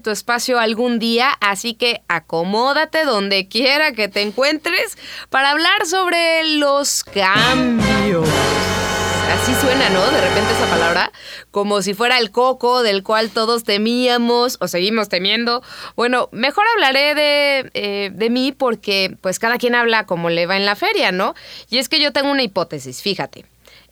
Tu espacio algún día, así que acomódate donde quiera que te encuentres para hablar sobre los cambios. Así suena, ¿no? De repente esa palabra, como si fuera el coco del cual todos temíamos o seguimos temiendo. Bueno, mejor hablaré de, eh, de mí porque pues cada quien habla como le va en la feria, ¿no? Y es que yo tengo una hipótesis, fíjate.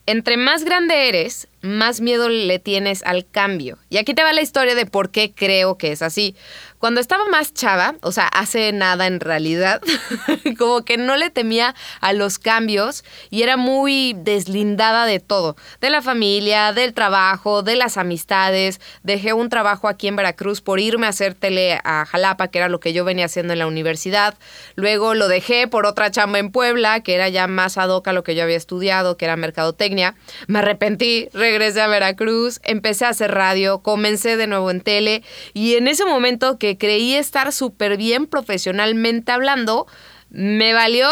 Entre más grande eres, más miedo le tienes al cambio. Y aquí te va la historia de por qué creo que es así. Cuando estaba más chava, o sea, hace nada en realidad, como que no le temía a los cambios y era muy deslindada de todo, de la familia, del trabajo, de las amistades. Dejé un trabajo aquí en Veracruz por irme a hacer tele a Jalapa, que era lo que yo venía haciendo en la universidad. Luego lo dejé por otra chamba en Puebla, que era ya más ad hoc a lo que yo había estudiado, que era mercadotecnia. Me arrepentí, regresé a Veracruz, empecé a hacer radio, comencé de nuevo en tele y en ese momento que creí estar súper bien profesionalmente hablando, me valió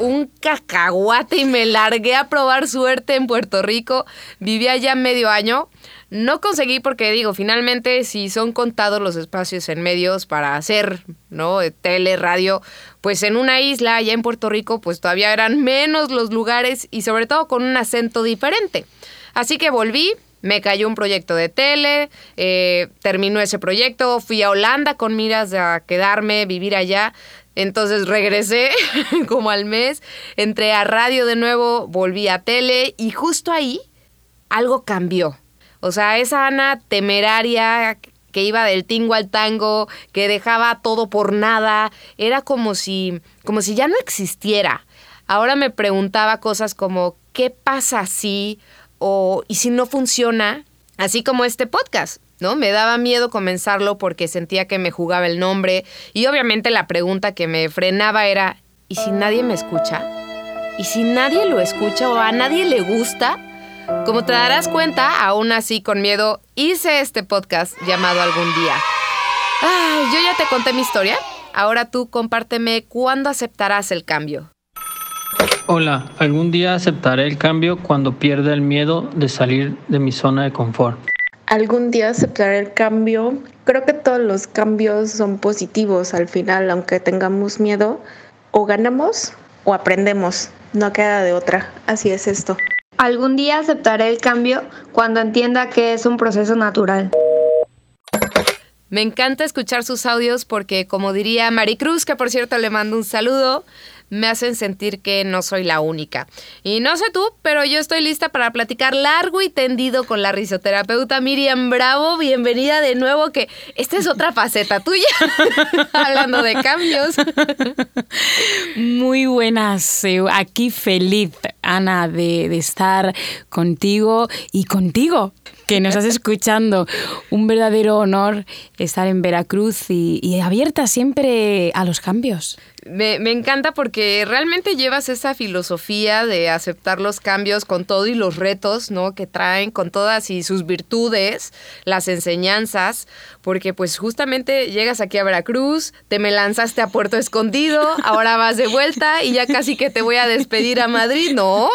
un cacahuate y me largué a probar suerte en Puerto Rico. Viví allá medio año. No conseguí porque digo, finalmente si son contados los espacios en medios para hacer, ¿no? Tele, radio, pues en una isla allá en Puerto Rico pues todavía eran menos los lugares y sobre todo con un acento diferente. Así que volví, me cayó un proyecto de tele, eh, terminó ese proyecto, fui a Holanda con miras a quedarme, vivir allá. Entonces regresé como al mes, entré a radio de nuevo, volví a tele y justo ahí algo cambió. O sea, esa Ana temeraria que iba del tingo al tango, que dejaba todo por nada, era como si, como si ya no existiera. Ahora me preguntaba cosas como, ¿qué pasa si? o y si no funciona, así como este podcast. ¿no? Me daba miedo comenzarlo porque sentía que me jugaba el nombre y obviamente la pregunta que me frenaba era, ¿y si nadie me escucha? ¿Y si nadie lo escucha o a nadie le gusta? Como te darás cuenta, aún así con miedo hice este podcast llamado Algún día. Ay, yo ya te conté mi historia. Ahora tú compárteme cuándo aceptarás el cambio. Hola, algún día aceptaré el cambio cuando pierda el miedo de salir de mi zona de confort. Algún día aceptaré el cambio. Creo que todos los cambios son positivos al final, aunque tengamos miedo, o ganamos o aprendemos. No queda de otra. Así es esto. Algún día aceptaré el cambio cuando entienda que es un proceso natural. Me encanta escuchar sus audios porque, como diría Maricruz, que por cierto le mando un saludo, me hacen sentir que no soy la única. Y no sé tú, pero yo estoy lista para platicar largo y tendido con la risoterapeuta Miriam Bravo. Bienvenida de nuevo, que esta es otra faceta tuya, hablando de cambios. Muy buenas, aquí feliz, Ana, de, de estar contigo y contigo que nos estás escuchando. Un verdadero honor estar en Veracruz y, abierta siempre a los cambios. Me, me, encanta porque realmente llevas esa filosofía de aceptar los cambios con todo y los retos, ¿no? Que traen con todas y sus virtudes, las enseñanzas, porque pues justamente llegas aquí a Veracruz, te me lanzaste a Puerto Escondido, ahora vas de vuelta y ya casi que te voy a despedir a Madrid, ¿no?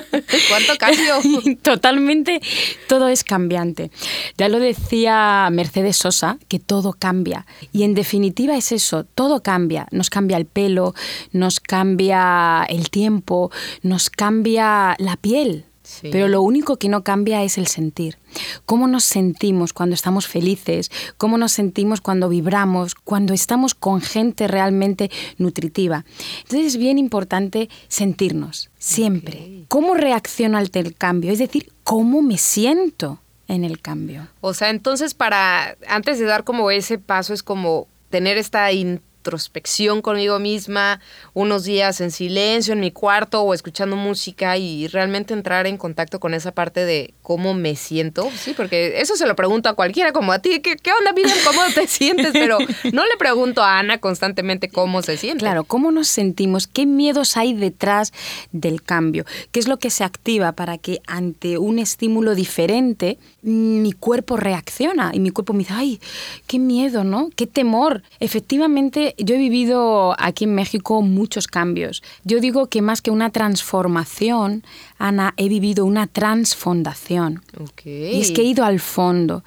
¿Cuánto cambio? Totalmente, todo es cambiante. Ya lo decía Mercedes Sosa, que todo cambia. Y en definitiva es eso, todo cambia. Nos cambia el pelo, nos cambia el tiempo, nos cambia la piel. Pero lo único que no cambia es el sentir. Cómo nos sentimos cuando estamos felices, cómo nos sentimos cuando vibramos, cuando estamos con gente realmente nutritiva. Entonces es bien importante sentirnos, siempre. ¿Cómo reacciono ante el cambio? Es decir, ¿cómo me siento en el cambio? O sea, entonces para, antes de dar como ese paso, es como tener esta introspección conmigo misma, unos días en silencio en mi cuarto o escuchando música y realmente entrar en contacto con esa parte de cómo me siento. Sí, porque eso se lo pregunto a cualquiera como a ti, ¿qué, qué onda, Miriam? ¿Cómo te sientes? Pero no le pregunto a Ana constantemente cómo se siente. Claro, ¿cómo nos sentimos? ¿Qué miedos hay detrás del cambio? ¿Qué es lo que se activa para que ante un estímulo diferente mi cuerpo reacciona y mi cuerpo me dice, ay, qué miedo, ¿no? Qué temor. Efectivamente, yo he vivido aquí en México muchos cambios. Yo digo que más que una transformación, Ana, he vivido una transfondación. Y es que he ido al fondo,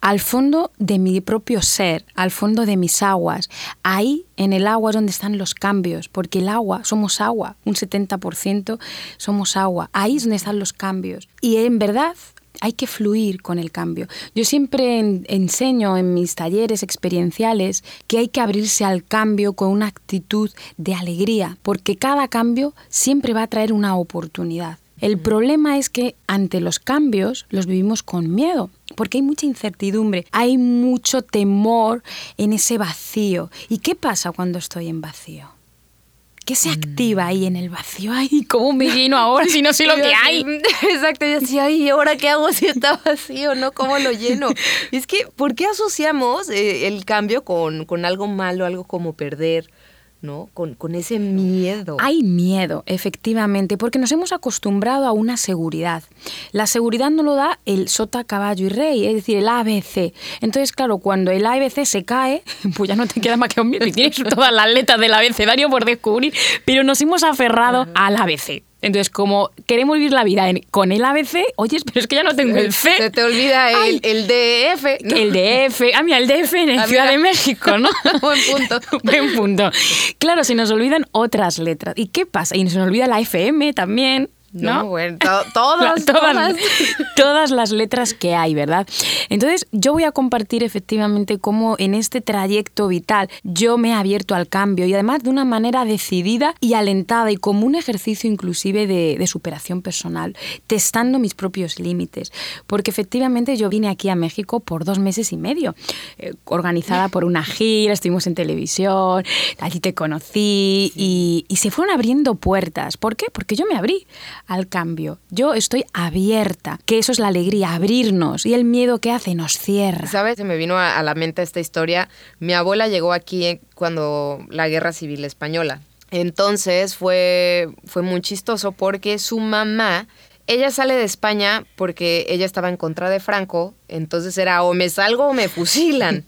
al fondo de mi propio ser, al fondo de mis aguas. Ahí, en el agua, es donde están los cambios, porque el agua, somos agua, un 70% somos agua. Ahí es donde están los cambios. Y en verdad, hay que fluir con el cambio. Yo siempre enseño en mis talleres experienciales que hay que abrirse al cambio con una actitud de alegría, porque cada cambio siempre va a traer una oportunidad. El problema es que ante los cambios los vivimos con miedo, porque hay mucha incertidumbre, hay mucho temor en ese vacío. ¿Y qué pasa cuando estoy en vacío? ¿Qué se activa ahí en el vacío? Ay, ¿cómo me lleno ahora si no sé lo que hay? Exacto, yo decía, ay, ¿ahora qué hago si está vacío? ¿No? ¿Cómo lo lleno? es que, ¿por qué asociamos eh, el cambio con, con algo malo, algo como perder? ¿No? Con, con, ese miedo. Hay miedo, efectivamente, porque nos hemos acostumbrado a una seguridad. La seguridad no lo da el sota, caballo y rey, es decir, el ABC. Entonces, claro, cuando el ABC se cae, pues ya no te queda más que un miedo y tienes todas las letras del abecedario por descubrir, pero nos hemos aferrado al ABC. Entonces, como queremos vivir la vida con el ABC, oye, pero es que ya no tengo el C. Se te olvida el, el, DF. El DF. Ah, mira, el DF en ah, Ciudad de México, ¿no? Buen punto. Buen punto. Claro, se nos olvidan otras letras. ¿Y qué pasa? Y se nos olvida la FM también. ¿No? bueno, todas, todas, las letras que hay, ¿verdad? Entonces, yo voy a compartir efectivamente cómo en este trayecto vital yo me he abierto al cambio y además de una manera decidida y alentada y como un ejercicio inclusive de, superación personal, testando mis propios límites. Porque efectivamente yo vine aquí a México por dos meses y medio, eh, organizada por una gira, estuvimos en televisión, allí te conocí y, y se fueron abriendo puertas. ¿Por qué? Porque yo me abrí al cambio. Yo estoy abierta, que eso es la alegría, abrirnos. Y el miedo que hace nos cierra. ¿Sabes? Se me vino a, la mente esta historia. Mi abuela llegó aquí cuando la guerra civil española. Entonces fue, fue muy chistoso porque su mamá, ella sale de España porque ella estaba en contra de Franco, entonces era o me salgo o me fusilan.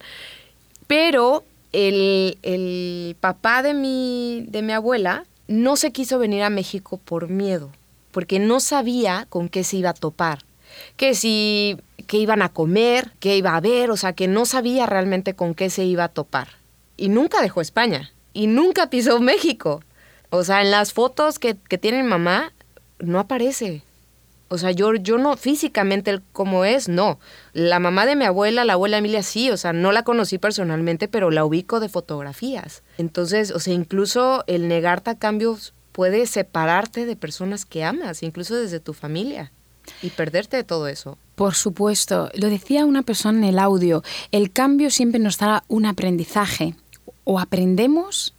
Pero el, el papá de mi, de mi abuela no se quiso venir a México por miedo porque no sabía con qué se iba a topar. Que si, qué iban a comer, qué iba a ver, o sea, que no sabía realmente con qué se iba a topar. Y nunca dejó España, y nunca pisó México. O sea, en las fotos que, que tiene mamá, no aparece. O sea, yo, yo no, físicamente como es, no. La mamá de mi abuela, la abuela Emilia, sí, o sea, no la conocí personalmente, pero la ubico de fotografías. Entonces, o sea, incluso el negarte a cambios puede separarte de personas que amas, incluso desde tu familia, y perderte de todo eso. Por supuesto, lo decía una persona en el audio, el cambio siempre nos da un aprendizaje. O aprendemos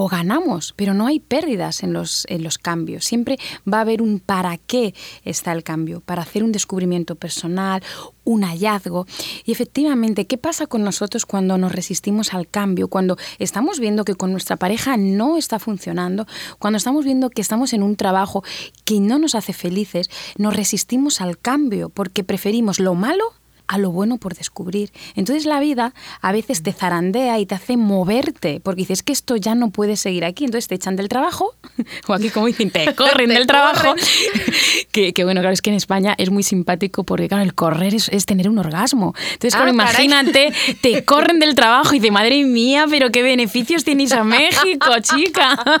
o ganamos, pero no hay pérdidas en los, en los cambios. Siempre va a haber un para qué está el cambio, para hacer un descubrimiento personal, un hallazgo. Y efectivamente, ¿qué pasa con nosotros cuando nos resistimos al cambio? Cuando estamos viendo que con nuestra pareja no está funcionando, cuando estamos viendo que estamos en un trabajo que no nos hace felices, nos resistimos al cambio porque preferimos lo malo a lo bueno por descubrir. Entonces la vida a veces te zarandea y te hace moverte, porque dices que esto ya no puede seguir aquí, entonces te echan del trabajo, o aquí como dicen, te corren del trabajo, que, bueno, claro, es que en España es muy simpático porque claro, el correr es, tener un orgasmo. Entonces, claro, ah, imagínate, te corren del trabajo y de madre mía, pero qué beneficios tienes a México, chica.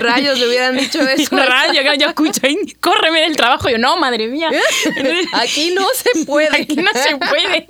Rayos, le hubieran dicho eso. Rayos, yo escucho, córreme del trabajo, yo no, madre mía. aquí no se puede. Aquí no se puede.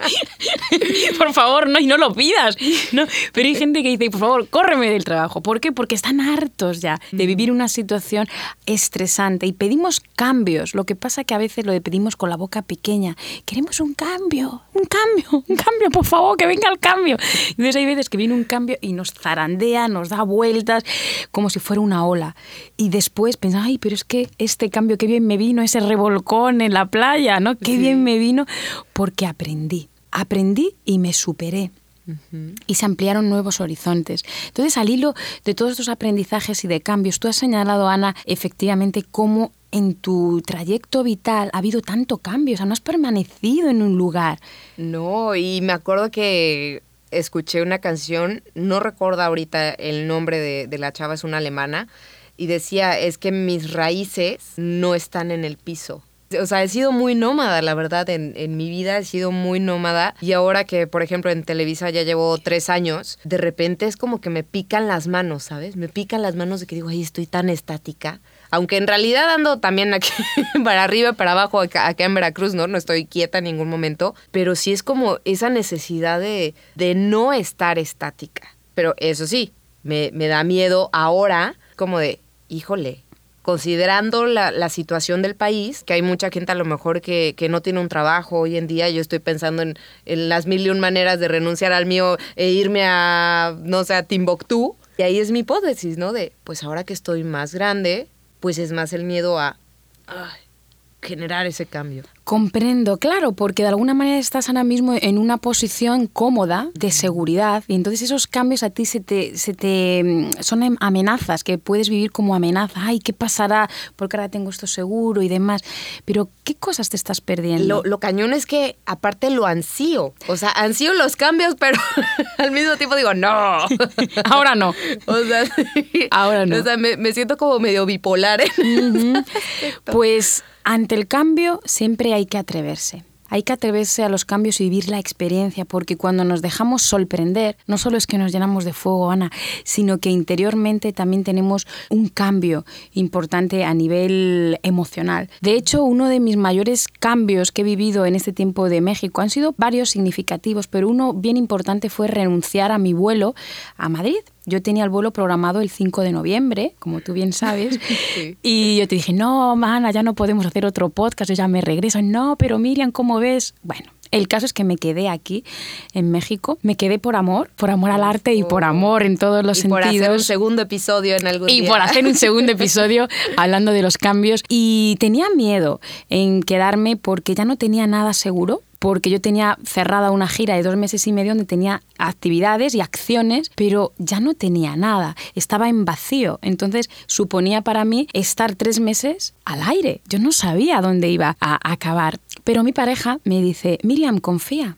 por favor, no, y no lo pidas. No, pero hay gente que dice, por favor, córreme del trabajo. ¿Por qué? Porque están hartos ya de vivir una situación estresante y pedimos cambios. Lo que pasa que a veces lo pedimos con la boca pequeña. Queremos un cambio, un cambio, un cambio, por favor, que venga el cambio. Entonces hay veces que viene un cambio y nos zarandea, nos da vueltas, como si fuera una ola. Y después pensamos, ay, pero es que este cambio, qué bien me vino, ese revolcón en la playa, ¿no? Qué bien me vino, porque aprendí. Aprendí y me superé. Y se ampliaron nuevos horizontes. Entonces, al hilo de todos estos aprendizajes y de cambios, tú has señalado, Ana, efectivamente cómo en tu trayecto vital ha habido tanto cambio, o sea, no has permanecido en un lugar. No, y me acuerdo que escuché una canción, no recuerdo ahorita el nombre de, de la chava, es una alemana, y decía, es que mis raíces no están en el piso, o sea, he sido muy nómada, la verdad, en, en, mi vida he sido muy nómada. Y ahora que, por ejemplo, en Televisa ya llevo tres años, de repente es como que me pican las manos, ¿sabes? Me pican las manos de que digo, ay, estoy tan estática. Aunque en realidad ando también para arriba, para abajo, acá, en Veracruz, ¿no? No estoy quieta en ningún momento. Pero sí es como esa necesidad de, de no estar estática. Pero eso sí, me, me da miedo ahora, como de, híjole, considerando la, situación del país, que hay mucha gente a lo mejor que, no tiene un trabajo hoy en día, yo estoy pensando en, las mil y un maneras de renunciar al mío e irme a, no sé, a Timbuktu. Y ahí es mi hipótesis, ¿no? De, pues ahora que estoy más grande, pues es más el miedo a generar ese cambio. Comprendo, claro, porque de alguna manera estás ahora mismo en una posición cómoda de seguridad y entonces esos cambios a ti se te, se te mm, son amenazas que puedes vivir como amenaza. Ay, ¿qué pasará? Porque ahora tengo esto seguro y demás. Pero ¿qué cosas te estás perdiendo? Lo, lo cañón es que aparte lo ansío. O sea, ansío los cambios, pero al mismo tiempo digo, no. ahora no. O sea, ahora no. O sea, me, me siento como medio bipolar. Uh -huh. Pues ante el cambio siempre hay que atreverse. Hay que atreverse a los cambios y vivir la experiencia, porque cuando nos dejamos sorprender, no solo es que nos llenamos de fuego, Ana, sino que interiormente también tenemos un cambio importante a nivel emocional. De hecho, uno de mis mayores cambios que he vivido en este tiempo de México han sido varios significativos, pero uno bien importante fue renunciar a mi vuelo a Madrid yo tenía el vuelo programado el 5 de noviembre, como tú bien sabes, sí. y yo te dije, no, mana, ya no podemos hacer otro podcast, ya me regreso. No, pero Miriam, ¿cómo ves? Bueno, el caso es que me quedé aquí, en México. Me quedé por amor, por amor al arte y por amor en todos los y sentidos. por hacer un segundo episodio en algún Y día. por hacer un segundo episodio hablando de los cambios. Y tenía miedo en quedarme porque ya no tenía nada seguro porque yo tenía cerrada una gira de dos meses y medio donde tenía actividades y acciones, pero ya no tenía nada, estaba en vacío. Entonces suponía para mí estar tres meses al aire. Yo no sabía dónde iba a acabar. Pero mi pareja me dice, Miriam, confía.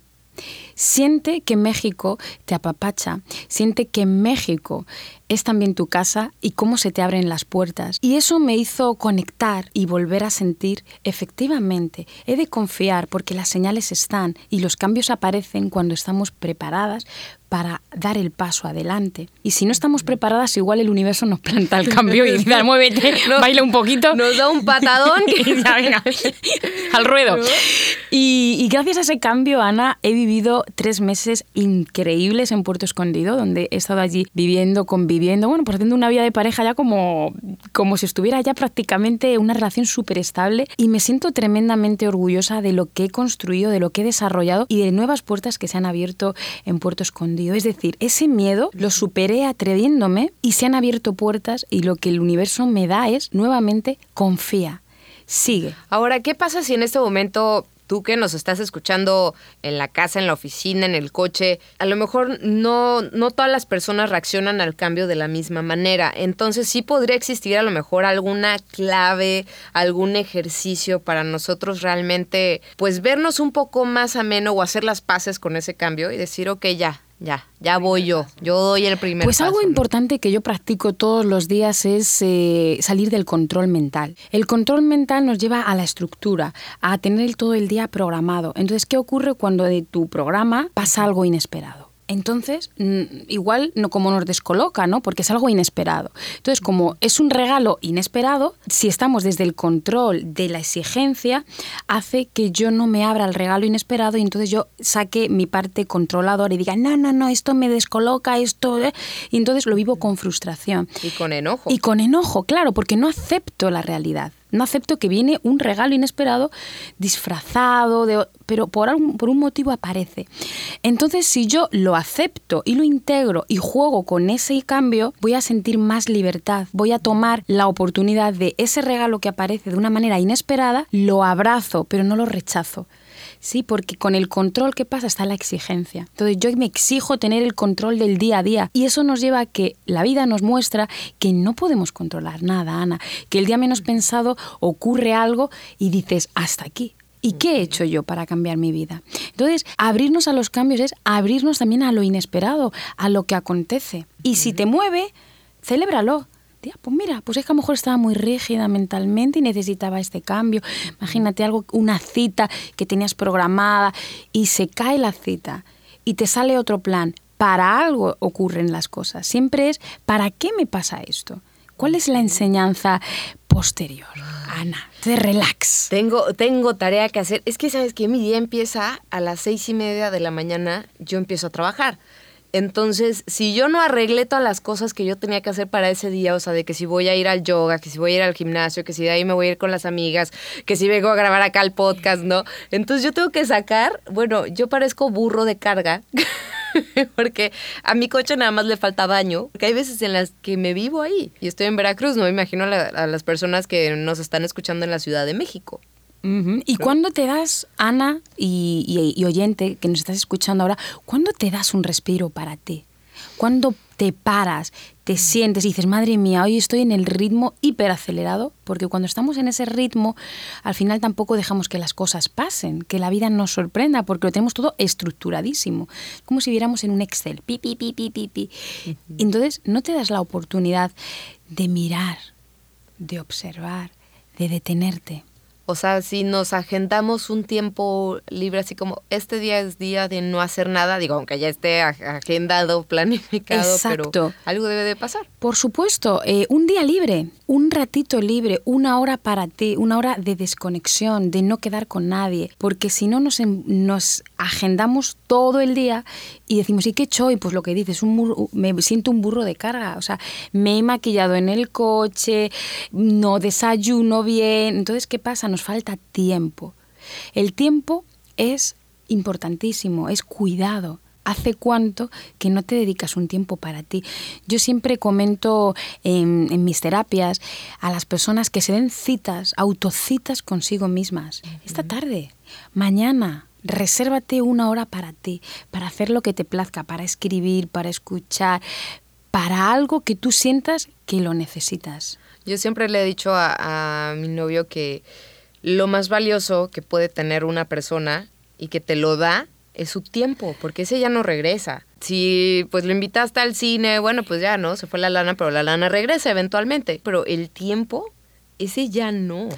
Siente que México te apapacha, siente que México es también tu casa y cómo se te abren las puertas. Y eso me hizo conectar y volver a sentir, efectivamente, he de confiar porque las señales están y los cambios aparecen cuando estamos preparadas para dar el paso adelante. Y si no estamos preparadas, igual el universo nos planta el cambio y dice, muévete, baila un poquito. Nos da un patadón. Y ya, venga, al ruedo. Y, y gracias a ese cambio, Ana, he vivido tres meses increíbles en Puerto Escondido, donde he estado allí viviendo, conviviendo, bueno, pues haciendo una vida de pareja ya como, como si estuviera ya prácticamente una relación súper estable. Y me siento tremendamente orgullosa de lo que he construido, de lo que he desarrollado y de nuevas puertas que se han abierto en Puerto Escondido. Es decir, ese miedo lo superé atreviéndome y se han abierto puertas y lo que el universo me da es nuevamente confía. Sigue. Ahora, ¿qué pasa si en este momento tú que nos estás escuchando en la casa, en la oficina, en el coche, a lo mejor no, no todas las personas reaccionan al cambio de la misma manera? Entonces sí podría existir a lo mejor alguna clave, algún ejercicio para nosotros realmente, pues vernos un poco más ameno o hacer las paces con ese cambio y decir, ok, ya, ya, ya voy yo, yo doy el primer Pues algo paso, ¿no? importante que yo practico todos los días es eh, salir del control mental. El control mental nos lleva a la estructura, a tener todo el día programado. Entonces, ¿qué ocurre cuando de tu programa pasa algo inesperado? Entonces mm, igual no como nos descoloca, ¿no? Porque es algo inesperado. Entonces, como es un regalo inesperado, si estamos desde el control de la exigencia, hace que yo no me abra el regalo inesperado y entonces yo saque mi parte controladora y diga, no, no, no, esto me descoloca, esto... ¿eh?". Y entonces lo vivo con frustración. Y con enojo. Y con enojo, claro, porque no acepto la realidad. No acepto que viene un regalo inesperado disfrazado, pero por, por un motivo aparece. Entonces, si yo lo acepto y lo integro y juego con ese cambio, voy a sentir más libertad. Voy a tomar la oportunidad de ese regalo que aparece de una manera inesperada, lo abrazo, pero no lo rechazo. Sí, porque con el control que pasa está la exigencia. Entonces yo me exijo tener el control del día a día y eso nos lleva a que la vida nos muestra que no podemos controlar nada, Ana, que el día menos pensado ocurre algo y dices, hasta aquí. ¿Y qué he hecho yo para cambiar mi vida? Entonces, abrirnos a los cambios es abrirnos también a lo inesperado, a lo que acontece. Y si te mueve, celébralo pues mira, pues es que a lo mejor estaba muy rígida mentalmente y necesitaba este cambio. Imagínate algo, una cita que tenías programada y se cae la cita y te sale otro plan. Para algo ocurren las cosas. Siempre es, ¿para qué me pasa esto? ¿Cuál es la enseñanza posterior? Ana, de relax. Tengo, tengo tarea que hacer. Es que sabes que mi día empieza a las seis y media de la mañana, yo empiezo a trabajar. Entonces, si yo no arreglé todas las cosas que yo tenía que hacer para ese día, o sea, de que si voy a ir al yoga, que si voy a ir al gimnasio, que si de ahí me voy a ir con las amigas, que si vengo a grabar acá el podcast, ¿no? Entonces yo tengo que sacar, bueno, yo parezco burro de carga. porque a mi coche nada más le falta baño, porque hay veces en las que me vivo ahí y estoy en Veracruz, no me imagino a las personas que nos están escuchando en la Ciudad de México. ¿Y cuándo te das, Ana y, oyente que nos estás escuchando ahora, cuándo te das un respiro para ti? ¿Cuándo te paras, te sientes y dices, madre mía, hoy estoy en el ritmo hiperacelerado? Porque cuando estamos en ese ritmo, al final tampoco dejamos que las cosas pasen, que la vida nos sorprenda, porque lo tenemos todo estructuradísimo. Como si viéramos en un Excel, pi, pi, pi, pi, pi, pi. Entonces, no te das la oportunidad de mirar, de observar, de detenerte. O sea, si nos agendamos un tiempo libre, así como este día es día de no hacer nada, digo, aunque ya esté agendado, planificado, pero algo debe de pasar. Por supuesto, eh, un día libre, un ratito libre, una hora para ti, una hora de desconexión, de no quedar con nadie, porque si no nos, nos agendamos todo el día y decimos, ¿y qué he hecho? Y pues lo que dices, un me siento un burro de carga, o sea, me he maquillado en el coche, no desayuno bien, entonces, ¿qué pasa? Nos falta tiempo. El tiempo es importantísimo, es cuidado. ¿Hace cuánto que no te dedicas un tiempo para ti? Yo siempre comento en, mis terapias a las personas que se den citas, autocitas consigo mismas. Esta tarde, mañana, resérvate una hora para ti, para hacer lo que te plazca, para escribir, para escuchar, para algo que tú sientas que lo necesitas. Yo siempre le he dicho a mi novio que lo más valioso que puede tener una persona y que te lo da es su tiempo, porque ese ya no regresa. Si pues lo invitaste al cine, bueno, pues ya no, se fue la lana, pero la lana regresa eventualmente. Pero el tiempo, ese ya no.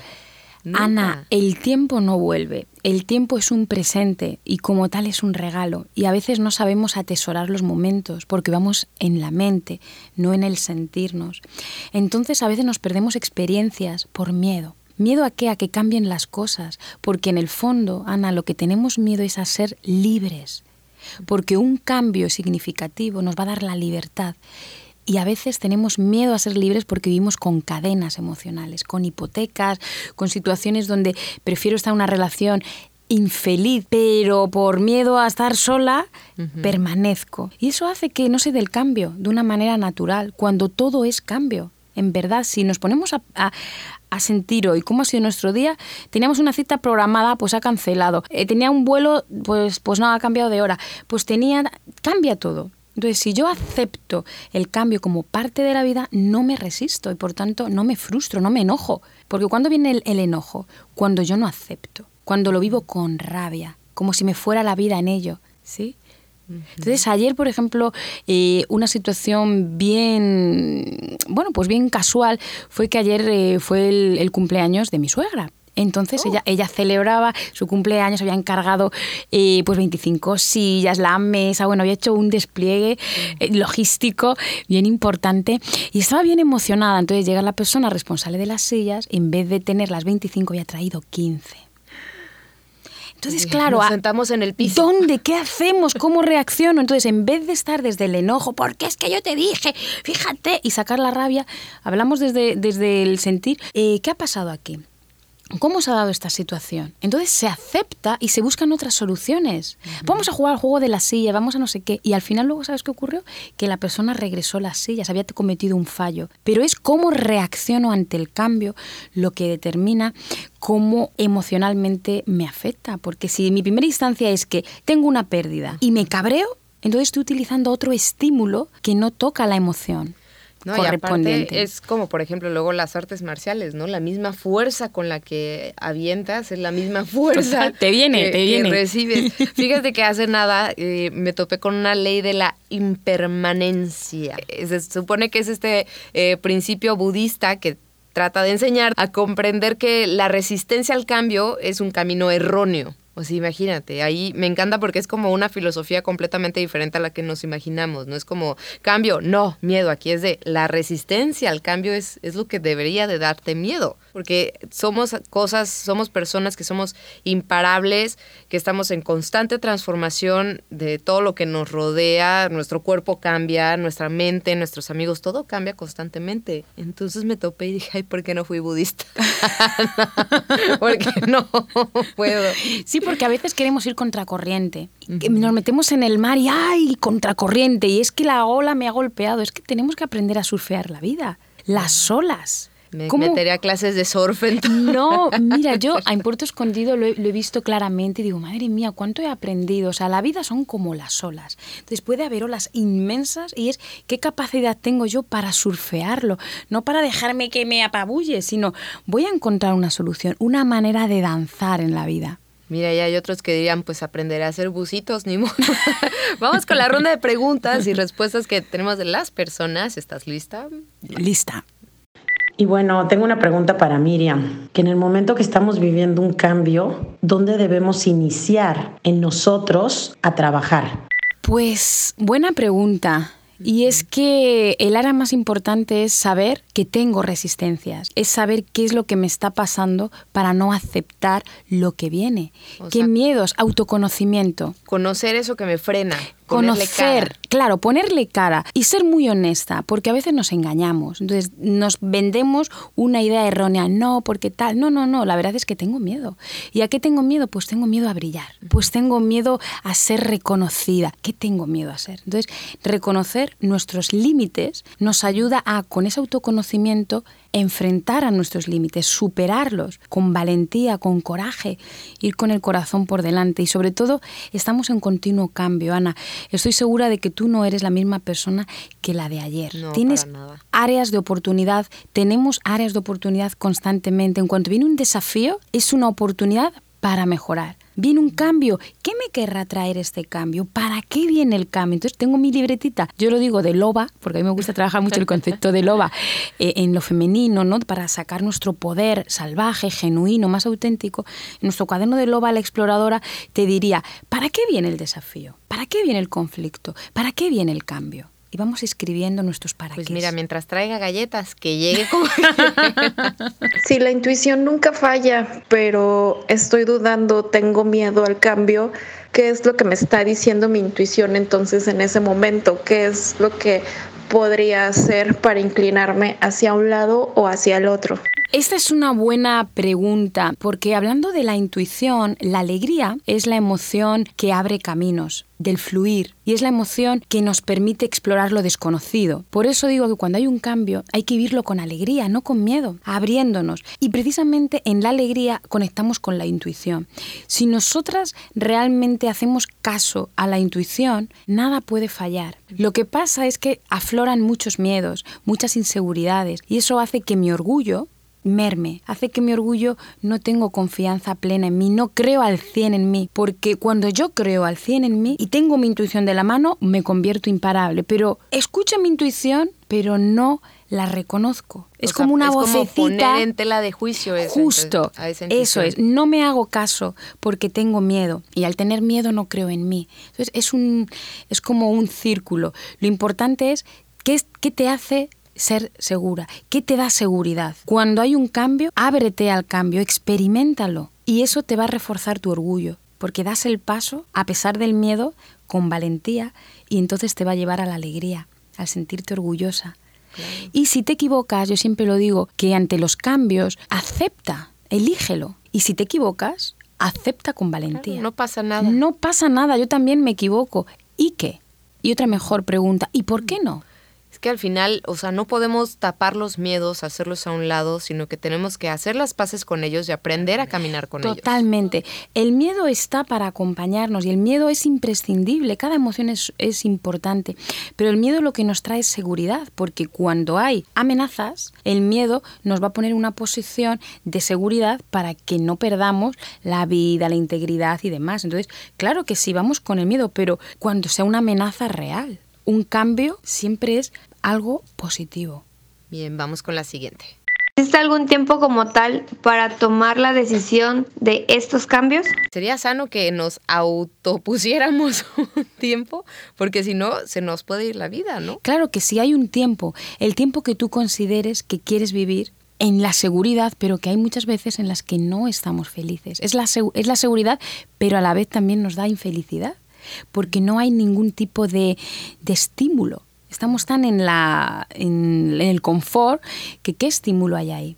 Ana, el tiempo no vuelve. El tiempo es un presente y como tal es un regalo. Y a veces no sabemos atesorar los momentos porque vamos en la mente, no en el sentirnos. Entonces a veces nos perdemos experiencias por miedo ¿Miedo a qué? A que cambien las cosas. Porque en el fondo, Ana, lo que tenemos miedo es a ser libres. Porque un cambio significativo nos va a dar la libertad. Y a veces tenemos miedo a ser libres porque vivimos con cadenas emocionales, con hipotecas, con situaciones donde prefiero estar en una relación infeliz, pero por miedo a estar sola, permanezco. Y eso hace que no se dé el cambio de una manera natural, cuando todo es cambio. En verdad, si nos ponemos a, sentir hoy cómo ha sido nuestro día, teníamos una cita programada, pues ha cancelado. Eh, tenía un vuelo, pues, pues no, ha cambiado de hora. Pues tenía, cambia todo. Entonces, si yo acepto el cambio como parte de la vida, no me resisto y por tanto no me frustro, no me enojo. Porque cuando viene el, el enojo, cuando yo no acepto, cuando lo vivo con rabia, como si me fuera la vida en ello, ¿sí? Entonces, ayer, por ejemplo, eh, una situación bien, bueno, pues bien casual fue que ayer eh, fue el, cumpleaños de mi suegra. Entonces ella, ella celebraba su cumpleaños, había encargado eh, pues 25 sillas, la mesa, bueno, había hecho un despliegue eh, logístico bien importante y estaba bien emocionada. Entonces llega la persona responsable de las sillas, en vez de tener las 25 había traído 15. Entonces, claro, Nos sentamos en el piso. ¿Dónde? ¿Qué hacemos? ¿Cómo reacciono? Entonces, en vez de estar desde el enojo, porque es que yo te dije, fíjate, y sacar la rabia, hablamos desde, desde el sentir, eh, ¿qué ha pasado aquí? ¿Cómo se ha dado esta situación? Entonces se acepta y se buscan otras soluciones. Vamos a jugar al juego de la silla, vamos a no sé qué. Y al final luego, ¿sabes qué ocurrió? Que la persona regresó las sillas, había cometido un fallo. Pero es cómo reacciono ante el cambio lo que determina cómo emocionalmente me afecta. Porque si mi primera instancia es que tengo una pérdida y me cabreo, entonces estoy utilizando otro estímulo que no toca la emoción. No, y correspondiente. aparte es como, por ejemplo, luego las artes marciales, ¿no? La misma fuerza con la que avientas es la misma fuerza. Te viene, que, te que viene. recibes. Fíjate que hace nada eh, me topé con una ley de la impermanencia. Eh, Se supone que es este eh, principio budista que trata de enseñar a comprender que la resistencia al cambio es un camino erróneo. Sea, imagínate, ahí me encanta porque es como una filosofía completamente diferente a la que nos imaginamos, no es como cambio, no, miedo, aquí es de la resistencia al cambio es, es lo que debería de darte miedo, porque somos cosas, somos personas que somos imparables, que estamos en constante transformación de todo lo que nos rodea, nuestro cuerpo cambia, nuestra mente, nuestros amigos, todo cambia constantemente. Entonces me topé y dije, ay, ¿por qué no fui budista? porque no puedo. Sí, porque a veces queremos ir contracorriente. Que Nos metemos en el mar y ¡ay! contracorriente. Y es que la ola me ha golpeado. Es que tenemos que aprender a surfear la vida. Las olas. Me ¿Cómo? metería a clases de surf entonces. No, mira, yo en Puerto Escondido lo he, lo he visto claramente y digo, madre mía, cuánto he aprendido. O sea, la vida son como las olas. Entonces puede haber olas inmensas y es qué capacidad tengo yo para surfearlo. No para dejarme que me apabulle, sino voy a encontrar una solución, una manera de danzar en la vida. Mira, y hay otros que dirían, pues aprenderé a hacer bucitos, ni modo. Vamos con la ronda de preguntas y respuestas que tenemos de las personas. ¿Estás lista? Lista. Y bueno, tengo una pregunta para Miriam, que en el momento que estamos viviendo un cambio, ¿dónde debemos iniciar en nosotros a trabajar? Pues buena pregunta. Y es que el área más importante es saber que tengo resistencias, es saber qué es lo que me está pasando para no aceptar lo que viene. O ¿Qué sea- miedos? Autoconocimiento. Conocer eso que me frena. Ponerle Conocer, cara. claro, ponerle cara y ser muy honesta, porque a veces nos engañamos. Entonces nos vendemos una idea errónea, no, porque tal, no, no, no, la verdad es que tengo miedo. ¿Y a qué tengo miedo? Pues tengo miedo a brillar, pues tengo miedo a ser reconocida. ¿Qué tengo miedo a ser? Entonces, reconocer nuestros límites nos ayuda a, con ese autoconocimiento, enfrentar a nuestros límites, superarlos con valentía, con coraje, ir con el corazón por delante y sobre todo estamos en continuo cambio, Ana. Estoy segura de que tú no eres la misma persona que la de ayer. No, Tienes áreas de oportunidad, tenemos áreas de oportunidad constantemente. En cuanto viene un desafío, es una oportunidad para mejorar. Viene un cambio. ¿Qué me querrá traer este cambio? ¿Para qué viene el cambio? Entonces tengo mi libretita. Yo lo digo de loba, porque a mí me gusta trabajar mucho el concepto de loba eh, en lo femenino, ¿no? Para sacar nuestro poder salvaje, genuino, más auténtico. En nuestro cuaderno de loba, la exploradora te diría, ¿para qué viene el desafío? ¿Para qué viene el conflicto? ¿Para qué viene el cambio? Y vamos escribiendo nuestros para Pues mira, mientras traiga galletas, que llegue como... Sí, la intuición nunca falla, pero estoy dudando, tengo miedo al cambio. ¿Qué es lo que me está diciendo mi intuición entonces en ese momento? ¿Qué es lo que podría hacer para inclinarme hacia un lado o hacia el otro? Esta es una buena pregunta, porque hablando de la intuición, la alegría es la emoción que abre caminos del fluir y es la emoción que nos permite explorar lo desconocido. Por eso digo que cuando hay un cambio hay que vivirlo con alegría, no con miedo, abriéndonos. Y precisamente en la alegría conectamos con la intuición. Si nosotras realmente hacemos caso a la intuición, nada puede fallar. Lo que pasa es que afloran muchos miedos, muchas inseguridades y eso hace que mi orgullo merme, hace que mi orgullo no tengo confianza plena en mí, no creo al 100 en mí, porque cuando yo creo al 100 en mí y tengo mi intuición de la mano, me convierto imparable, pero escucho mi intuición, pero no la reconozco. es como una vocecita. Como poner en tela de juicio eso. Justo. eso es. No me hago caso porque tengo miedo. Y al tener miedo no creo en mí. Entonces es, un, es como un círculo. Lo importante es qué, qué te hace ser segura, qué te da seguridad. Cuando hay un cambio, ábrete al cambio, experimentalo. Y eso te va a reforzar tu orgullo. Porque das el paso, a pesar del miedo, con valentía, y entonces te va a llevar a la alegría, al sentirte orgullosa y si te equivocas, yo siempre lo digo, que ante los cambios, acepta, elígelo. Y si te equivocas, acepta con valentía. no pasa nada. No pasa nada, yo también me equivoco. ¿Y qué? Y otra mejor pregunta, ¿y por qué no? Que al final, o sea, no podemos tapar los miedos, hacerlos a un lado, sino que tenemos que hacer las paces con ellos y aprender a caminar con ellos. Totalmente. El miedo está para acompañarnos y el miedo es imprescindible, cada emoción es, importante, pero el miedo lo que nos trae es seguridad, porque cuando hay amenazas, el miedo nos va a poner una posición de seguridad para que no perdamos la vida, la integridad y demás. Entonces, claro que sí, vamos con el miedo, pero cuando sea una amenaza real. Un cambio siempre es algo positivo. Bien, vamos con la siguiente. ¿Existe algún tiempo como tal para tomar la decisión de estos cambios? Sería sano que nos autopusiéramos un tiempo, porque si no, se nos puede ir la vida, ¿no? Claro que sí hay un tiempo, el tiempo que tú consideres que quieres vivir en la seguridad, pero que hay muchas veces en las que no estamos felices. Es la, es la seguridad, pero a la vez también nos da infelicidad, porque no hay ningún tipo de, de estímulo Estamos tan en, la, en, el confort que qué estímulo hay ahí.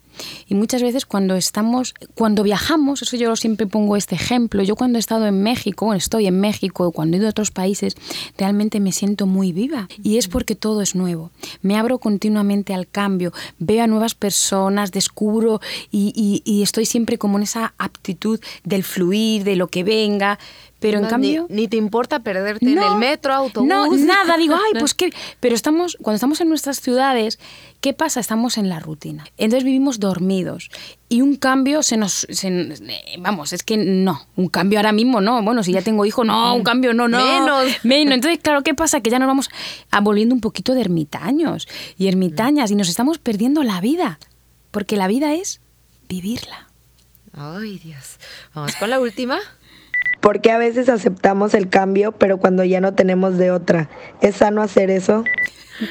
Y muchas veces cuando estamos, cuando viajamos, eso yo siempre pongo este ejemplo, yo cuando he estado en México, estoy en México, cuando he ido a otros países, realmente me siento muy viva. Y es porque todo es nuevo. Me abro continuamente al cambio, veo a nuevas personas, descubro y, y estoy siempre como en esa aptitud del fluir, de lo que venga. Pero en cambio... Ni, te importa perderte en el metro, autobús. No, nada. Digo, ay, pues qué... Pero estamos, cuando estamos en nuestras ciudades, ¿qué pasa? Estamos en la rutina. Entonces vivimos dormidos. Y un cambio se nos... vamos, es que no. Un cambio ahora mismo no. Bueno, si ya tengo hijo, no. Un cambio no, no. Menos. Menos. Entonces, claro, ¿qué pasa? Que ya nos vamos a volviendo un poquito de ermitaños y ermitañas y nos estamos perdiendo la vida. Porque la vida es vivirla. Ay, Dios. Vamos con la última porque a veces aceptamos el cambio, pero cuando ya no tenemos de otra. ¿Es sano hacer eso?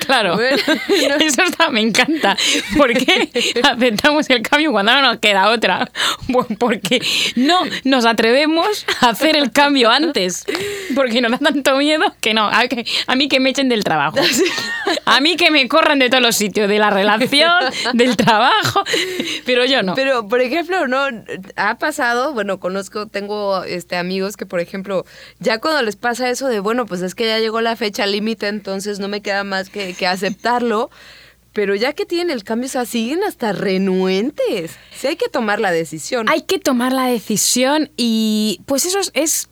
Claro, eso está, me encanta. ¿Por qué aceptamos el cambio cuando no nos queda otra? Porque no nos atrevemos a hacer el cambio antes. Porque nos da tanto miedo que no. A, mí que me echen del trabajo. A mí que me corran de todos los sitios, de la relación, del trabajo. Pero yo no. Pero, por ejemplo, no ha pasado, bueno, conozco, tengo este amigos que, por ejemplo, ya cuando les pasa eso de, bueno, pues es que ya llegó la fecha límite, entonces no me queda más que, aceptarlo. Pero ya que tienen el cambio, o sea, siguen hasta renuentes. Sí hay que tomar la decisión. Hay que tomar la decisión y pues eso es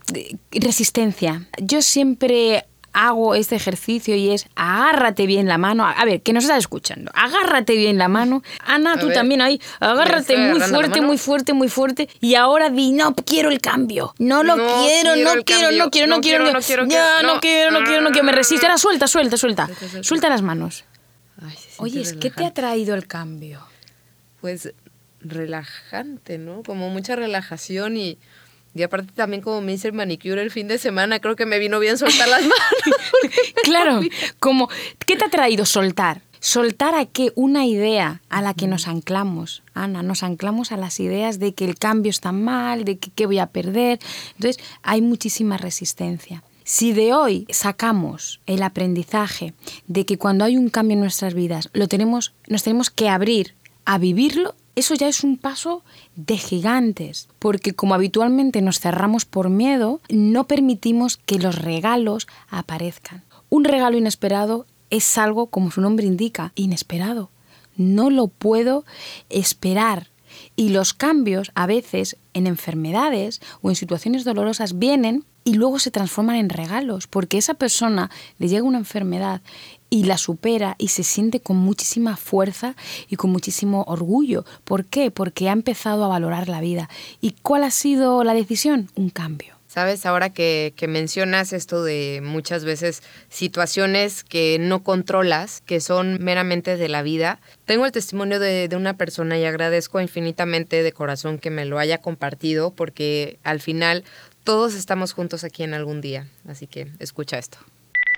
resistencia. Yo siempre hago este ejercicio y es agárrate bien la mano. A ver, que nos estás escuchando. Agárrate bien la mano. Ana, tú también ahí. Agárrate muy fuerte, muy fuerte, muy fuerte. Y ahora di, no quiero el cambio. No lo quiero, no quiero, no quiero, no quiero, no quiero. Ya, no quiero, no quiero, no quiero. Me resiste. Ahora suelta, suelta, suelta. Suelta las manos. Oye, ¿qué te ha traído el cambio? Pues relajante, ¿no? Como mucha relajación y y aparte también como me hice el manicure el fin de semana, creo que me vino bien soltar las manos. claro, como, ¿qué te ha traído soltar? Soltar a qué una idea a la que nos anclamos, Ana, nos anclamos a las ideas de que el cambio está mal, de que qué voy a perder. Entonces hay muchísima resistencia. Si de hoy sacamos el aprendizaje de que cuando hay un cambio en nuestras vidas, lo tenemos, nos tenemos que abrir a vivirlo, eso ya es un paso de gigantes, porque como habitualmente nos cerramos por miedo, no permitimos que los regalos aparezcan. Un regalo inesperado es algo, como su nombre indica, inesperado. No lo puedo esperar. Y los cambios a veces en enfermedades o en situaciones dolorosas vienen y luego se transforman en regalos, porque esa persona le llega una enfermedad y la supera y se siente con muchísima fuerza y con muchísimo orgullo. ¿Por qué? Porque ha empezado a valorar la vida. ¿Y cuál ha sido la decisión? Un cambio. Sabes, ahora que, mencionas esto de muchas veces situaciones que no controlas, que son meramente de la vida, tengo el testimonio de, de, una persona y agradezco infinitamente de corazón que me lo haya compartido porque al final todos estamos juntos aquí en algún día. Así que escucha esto.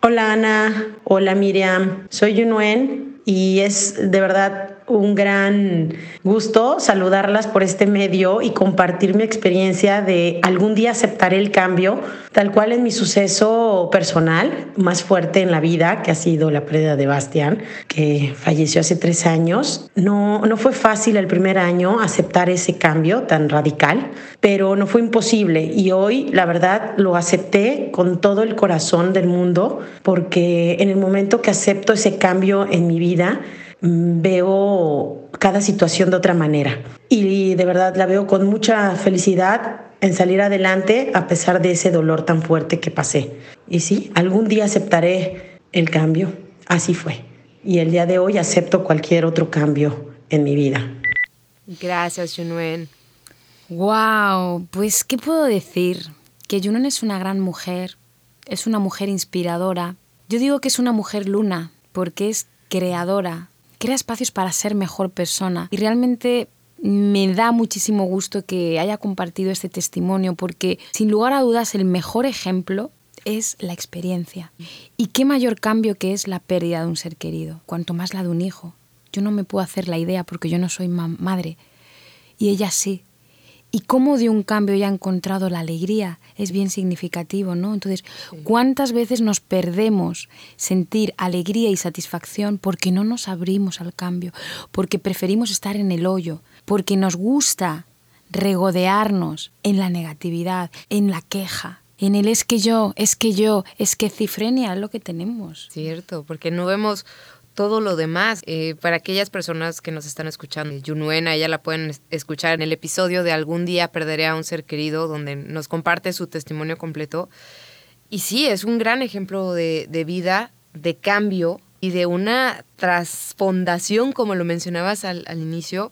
Hola Ana, hola Miriam, soy Yunuen y es de verdad un gran gusto saludarlas por este medio y compartir mi experiencia de algún día aceptar el cambio, tal cual en mi suceso personal más fuerte en la vida, que ha sido la pérdida de Bastián, que falleció hace tres años. No, no fue fácil el primer año aceptar ese cambio tan radical, pero no fue imposible y hoy la verdad lo acepté con todo el corazón del mundo porque en el momento que acepto ese cambio en mi vida, mm, veo cada situación de otra manera y de verdad la veo con mucha felicidad en salir adelante a pesar de ese dolor tan fuerte que pasé. Y sí, algún día aceptaré el cambio, así fue. Y el día de hoy acepto cualquier otro cambio en mi vida. Gracias, Junuen. Wow, pues ¿qué puedo decir? Que Junuen es una gran mujer, es una mujer inspiradora. Yo digo que es una mujer luna porque es creadora, crea espacios para ser mejor persona y realmente me da muchísimo gusto que haya compartido este testimonio porque sin lugar a dudas el mejor ejemplo es la experiencia. Y qué mayor cambio que es la pérdida de un ser querido, cuanto más la de un hijo. Yo no me puedo hacer la idea porque yo no soy madre y ella sí y cómo de un cambio ya ha encontrado la alegría es bien significativo, ¿no? Entonces, ¿cuántas veces nos perdemos sentir alegría y satisfacción porque no nos abrimos al cambio, porque preferimos estar en el hoyo, porque nos gusta regodearnos en la negatividad, en la queja, en el es que yo, es que yo, es que cifrenia es lo que tenemos. Cierto, porque no vemos todo lo demás. Eh, para aquellas personas que nos están escuchando, Yunuena, ella la pueden escuchar en el episodio de Algún día perderé a un ser querido, donde nos comparte su testimonio completo. Y sí, es un gran ejemplo de, de vida, de cambio y de una trasfondación, como lo mencionabas al, al inicio,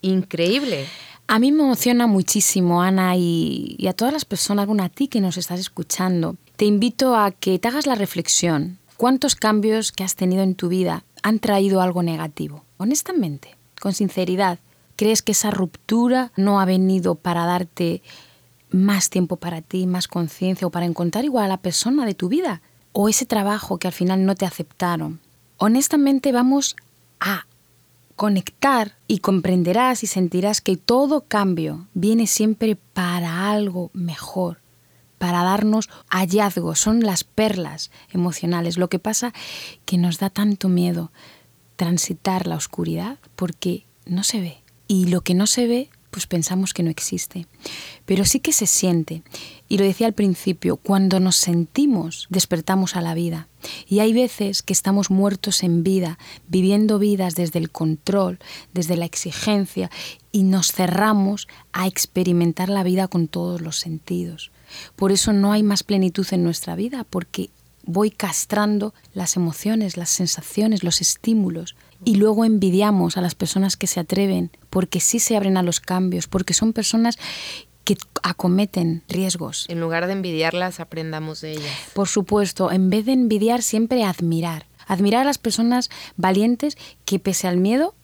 increíble. A mí me emociona muchísimo, Ana, y, y, a todas las personas, bueno, a ti que nos estás escuchando, te invito a que te hagas la reflexión ¿Cuántos cambios que has tenido en tu vida han traído algo negativo? Honestamente, con sinceridad, ¿crees que esa ruptura no ha venido para darte más tiempo para ti, más conciencia o para encontrar igual a la persona de tu vida? ¿O ese trabajo que al final no te aceptaron? Honestamente vamos a conectar y comprenderás y sentirás que todo cambio viene siempre para algo mejor, para darnos hallazgos, son las perlas emocionales. Lo que pasa que nos da tanto miedo transitar la oscuridad porque no se ve. Y lo que no se ve, pues pensamos que no existe. Pero sí que se siente. Y lo decía al principio, cuando nos sentimos, despertamos a la vida. Y hay veces que estamos muertos en vida, viviendo vidas desde el control, desde la exigencia, y nos cerramos a experimentar la vida con todos los sentidos. Por eso no hay más plenitud en nuestra vida, porque voy castrando las emociones, las sensaciones, los estímulos. Y luego envidiamos a las personas que se atreven, porque sí se abren a los cambios, porque son personas que acometen riesgos. En lugar de envidiarlas, aprendamos de ellas. Por supuesto, en vez de envidiar, siempre admirar. Admirar a las personas valientes que pese al miedo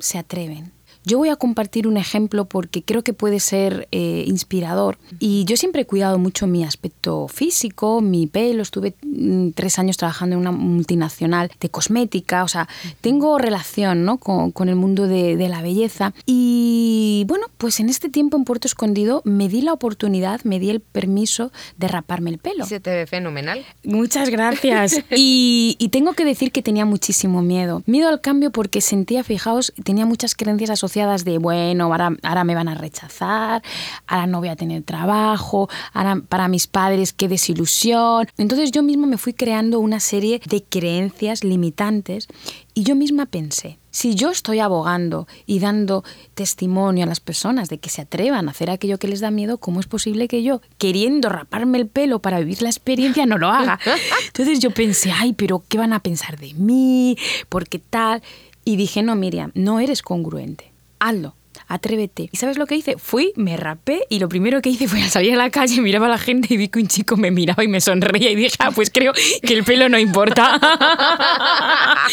se atreven. Yo voy a compartir un ejemplo porque creo que puede ser eh, inspirador. Y yo siempre he cuidado mucho mi aspecto físico, mi pelo. Estuve mm, tres años trabajando en una multinacional de cosmética. O sea, tengo relación ¿no? con, el mundo de, la belleza. Y bueno, pues en este tiempo en Puerto Escondido me di la oportunidad, me di el permiso de raparme el pelo. Se te ve fenomenal. Muchas gracias. y, y tengo que decir que tenía muchísimo miedo. Miedo al cambio porque sentía, fijaos, tenía muchas creencias asociadas de, bueno, ahora, ahora me van a rechazar, ahora no voy a tener trabajo, ahora para mis padres qué desilusión. Entonces yo mismo me fui creando una serie de creencias limitantes y yo misma pensé, si yo estoy abogando y dando testimonio a las personas de que se atrevan a hacer aquello que les da miedo, ¿cómo es posible que yo, queriendo raparme el pelo para vivir la experiencia, no lo haga? Entonces yo pensé, ay, pero ¿qué van a pensar de mí? ¿Por qué tal? Y dije, no, Miriam, no eres congruente. Hazlo atrévete. ¿Y sabes lo que hice? Fui, me rapé y lo primero que hice fue salir a la calle, miraba a la gente y vi que un chico me miraba y me sonreía y dije, ah, pues creo que el pelo no importa.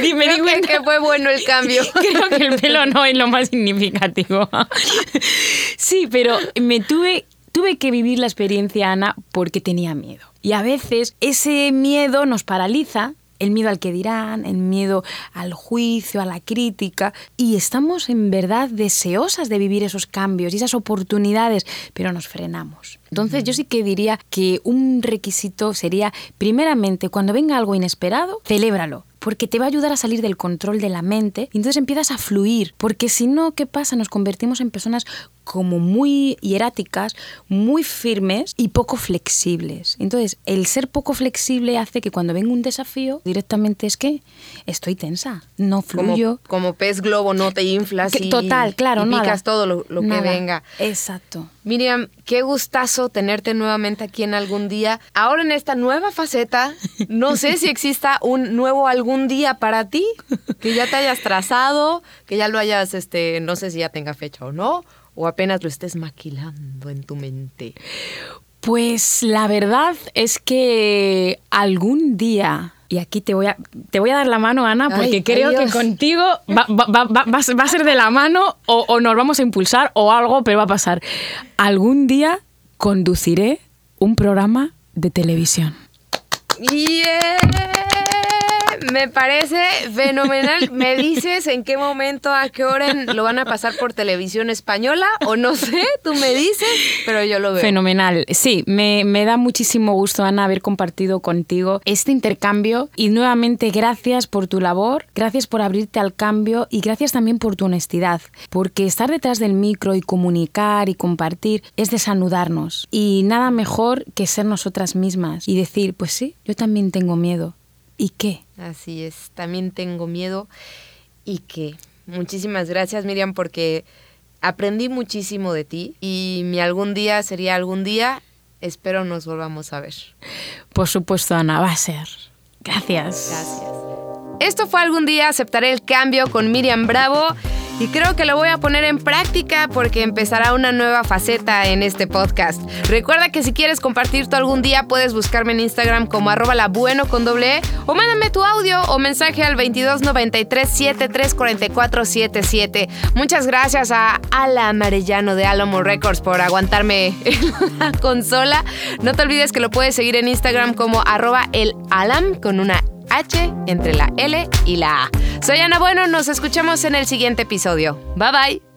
Dime, creo que, que fue bueno el cambio. creo que el pelo no es lo más significativo. sí, pero me tuve tuve que vivir la experiencia, Ana, porque tenía miedo. Y a veces ese miedo nos paraliza el miedo al que dirán, el miedo al juicio, a la crítica, y estamos en verdad deseosas de vivir esos cambios y esas oportunidades, pero nos frenamos. Entonces yo sí que diría que un requisito sería, primeramente, cuando venga algo inesperado, celébralo porque te va a ayudar a salir del control de la mente y entonces empiezas a fluir, porque si no, ¿qué pasa? Nos convertimos en personas como muy hieráticas, muy firmes y poco flexibles. Entonces, el ser poco flexible hace que cuando venga un desafío, directamente es que estoy tensa, no fluyo. Como, pez globo, no te inflas y, total, claro, y picas todo lo, que venga. Exacto. Miriam, qué gustazo tenerte nuevamente aquí en algún día. Ahora en esta nueva faceta, no sé si exista un nuevo algún día para ti, que ya te hayas trazado, que ya lo hayas, este, no sé si ya tenga fecha o no, o apenas lo estés maquilando en tu mente? Pues la verdad es que algún día, y aquí te voy a, te voy a dar la mano, Ana, porque creo que contigo va, a ser de la mano o, o nos vamos a impulsar o algo, pero va a pasar. Algún día conduciré un programa de televisión. ¡Yeah! Me parece fenomenal. ¿Me dices en qué momento, a qué hora lo van a pasar por televisión española? O no sé, tú me dices, pero yo lo veo. Fenomenal. Sí, me, me da muchísimo gusto, Ana, haber compartido contigo este intercambio. Y nuevamente, gracias por tu labor, gracias por abrirte al cambio y gracias también por tu honestidad. Porque estar detrás del micro y comunicar y compartir es desanudarnos. Y nada mejor que ser nosotras mismas y decir, pues sí, yo también tengo miedo ¿Y qué? Así es, también tengo miedo. ¿Y qué? Muchísimas gracias, Miriam, porque aprendí muchísimo de ti y mi algún día sería algún día. Espero nos volvamos a ver. Por supuesto, Ana, va a ser. Gracias. Gracias. Esto fue algún día, aceptaré el cambio con Miriam Bravo. Y creo que lo voy a poner en práctica porque empezará una nueva faceta en este podcast. Recuerda que si quieres compartir tú algún día puedes buscarme en Instagram como arroba con doble e, o mándame tu audio o mensaje al 2293 734477. Muchas gracias a Ala Amarellano de Alamo Records por aguantarme en la consola. No te olvides que lo puedes seguir en Instagram como arroba el con una H entre la L y la A. Soy Ana Bueno, nos escuchamos en el siguiente episodio. Bye bye.